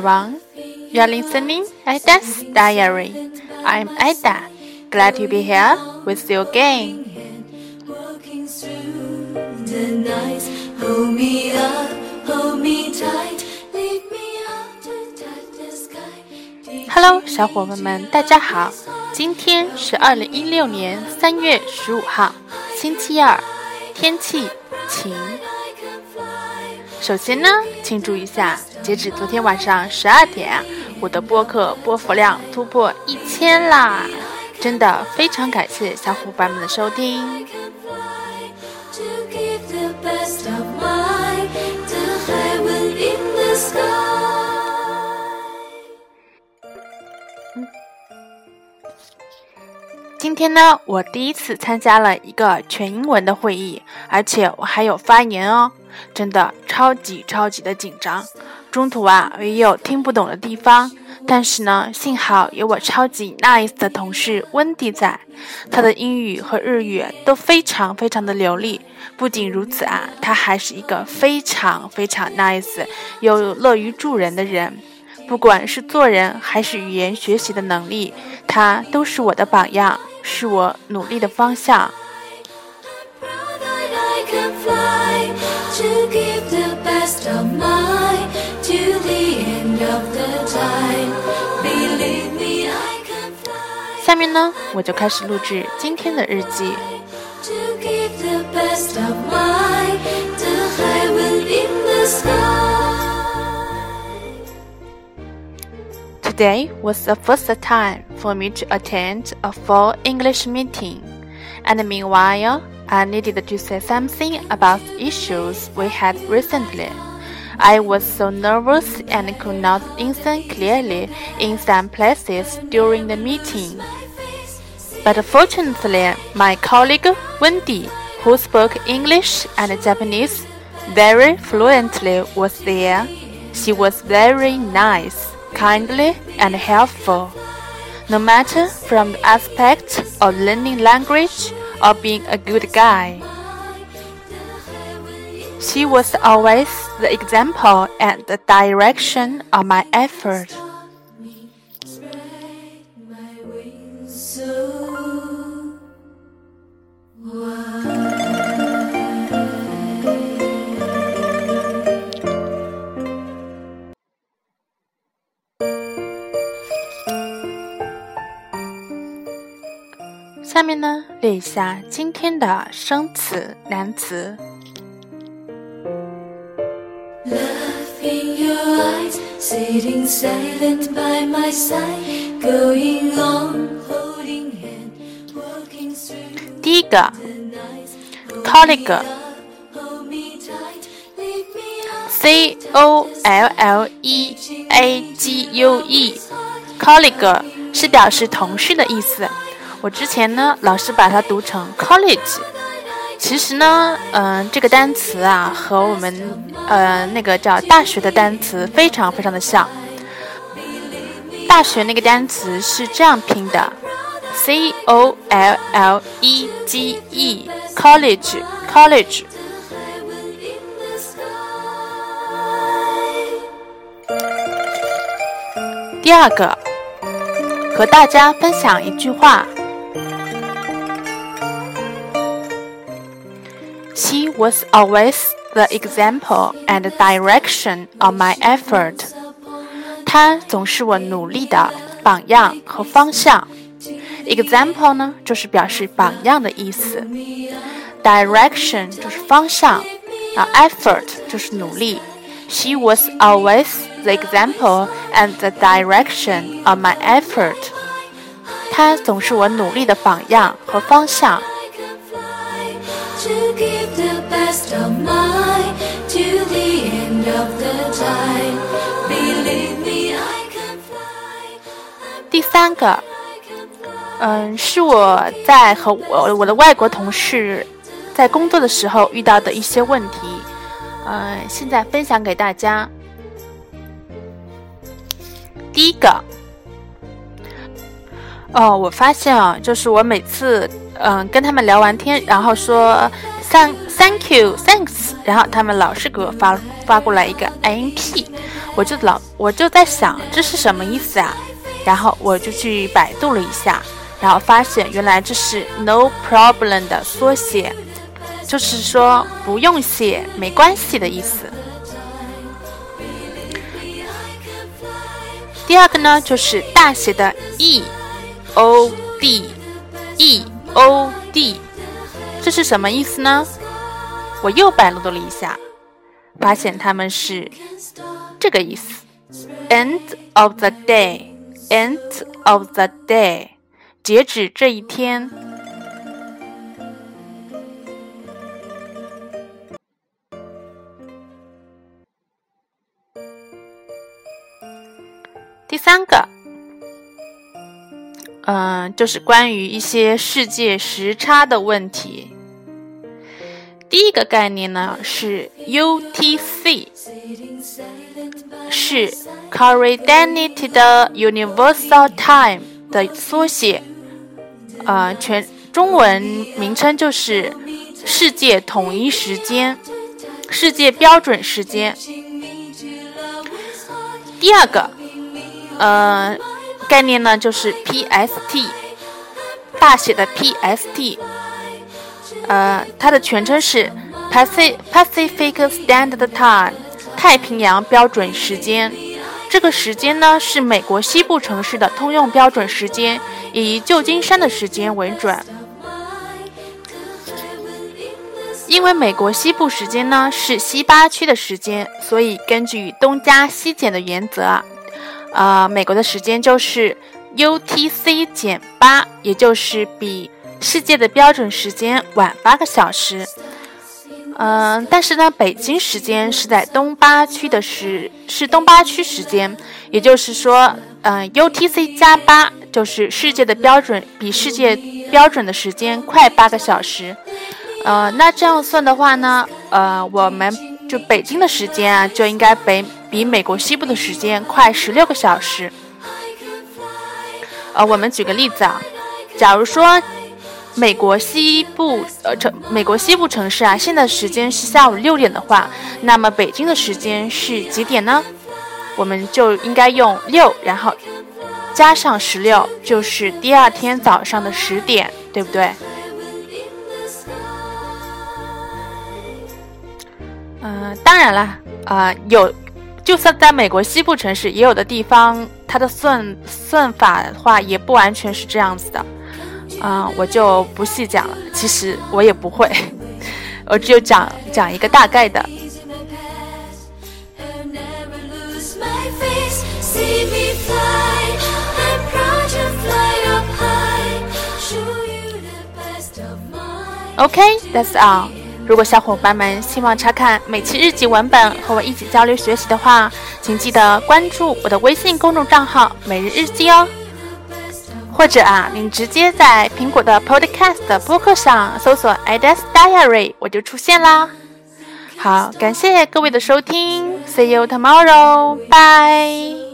everyone. You are listening Ida's Diary. I'm Ada. Glad to be here with you again. Hold me up, hold me tight. Hello，小伙伴们，大家好。今天是二零一六年三月十五号，星期二，天气晴。首先呢，庆祝一下，截止昨天晚上十二点，我的播客播放量突破一千啦！真的非常感谢小伙伴们的收听。今天呢，我第一次参加了一个全英文的会议，而且我还有发言哦，真的超级超级的紧张。中途啊，也有听不懂的地方，但是呢，幸好有我超级 nice 的同事温迪在，他的英语和日语都非常非常的流利。不仅如此啊，他还是一个非常非常 nice 又乐于助人的人。不管是做人还是语言学习的能力，他都是我的榜样，是我努力的方向。give the best of mine to the end of the time. Believe me, I can fly 下面呢，我就开始录制今天的日记。 to give the best of mine to heaven in the sky. Today was the first time for me to attend a full English meeting, and meanwhile, I needed to say something about issues we had recently. I was so nervous and could not listen clearly in some places during the meeting. But fortunately, my colleague Wendy, who spoke English and Japanese very fluently, was there. She was very nice, kindly, and helpful. No matter from the aspect of learning language or being a good guy. She was always the example and the direction of my effort. 下面呢，列一下今天的生词、难词。Love in your eyes, sitting silent by my side, going on, holding hand, walking through 第一个 colleague。Hold me tight, lead me up C O L L E A G U E，colleague 是表示同事的意思。我之前呢，老是把它读成 college。其实呢，嗯、这个单词啊，和我们呃那个叫大学的单词非常非常的像。大学那个单词是这样拼的：C O L L E G E，college，college。第二个，和大家分享一句话。was always the example and direction of my effort. 她总是我努力的榜样和方向。Example 呢，就是表示榜样的意思。Direction 就是方向，啊，effort 就是努力。She was always the example and the direction of my effort. 她总是我努力的榜样和方向。 第三个，嗯，是我在和我我的外国同事在工作的时候遇到的一些问题。嗯，现在分享给大家。第一个，哦，我发现啊，就是我每次嗯跟他们聊完天，然后说像。Thank you, thanks。然后他们老是给我发发过来一个 INP，我就老我就在想这是什么意思啊？然后我就去百度了一下，然后发现原来这是 No problem 的缩写，就是说不用谢，没关系的意思。第二个呢，就是大写的 E O D E O D，这是什么意思呢？我又百度了一下，发现他们是这个意思。：End of the day，End of the day，截止这一天。第三个，嗯，就是关于一些世界时差的问题。第一个概念呢是 UTC，是 Coordinated Universal Time 的缩写，呃，全中文名称就是世界统一时间、世界标准时间。第二个。呃，概念呢就是 PST，大写的 PST，呃，它的全称是 Pacific Standard Time，太平洋标准时间。这个时间呢是美国西部城市的通用标准时间，以旧金山的时间为准。因为美国西部时间呢是西八区的时间，所以根据东加西减的原则。呃，美国的时间就是 UTC 减八，也就是比世界的标准时间晚八个小时。嗯，但是呢，北京时间是在东八区的时，是东八区时间，也就是说，嗯，UTC 加八就是世界的标准，比世界标准的时间快八个小时。呃，那这样算的话呢，呃，我们就北京的时间啊，就应该北。比美国西部的时间快十六个小时。呃，我们举个例子啊，假如说美国西部呃城美国西部城市啊，现在时间是下午六点的话，那么北京的时间是几点呢？我们就应该用六，然后加上十六，就是第二天早上的十点，对不对？嗯，当然了，啊有。就算在美国西部城市，也有的地方，它的算算法的话，也不完全是这样子的，啊，我就不细讲了。其实我也不会，我只有讲讲一个大概的。OK，that's all。如果小伙伴们希望查看每期日记文本和我一起交流学习的话，请记得关注我的微信公众账号“每日日记”哦。或者啊，您直接在苹果的 Podcast 播客上搜索 “Ada's Diary”，我就出现啦。好，感谢各位的收听，See you tomorrow，bye。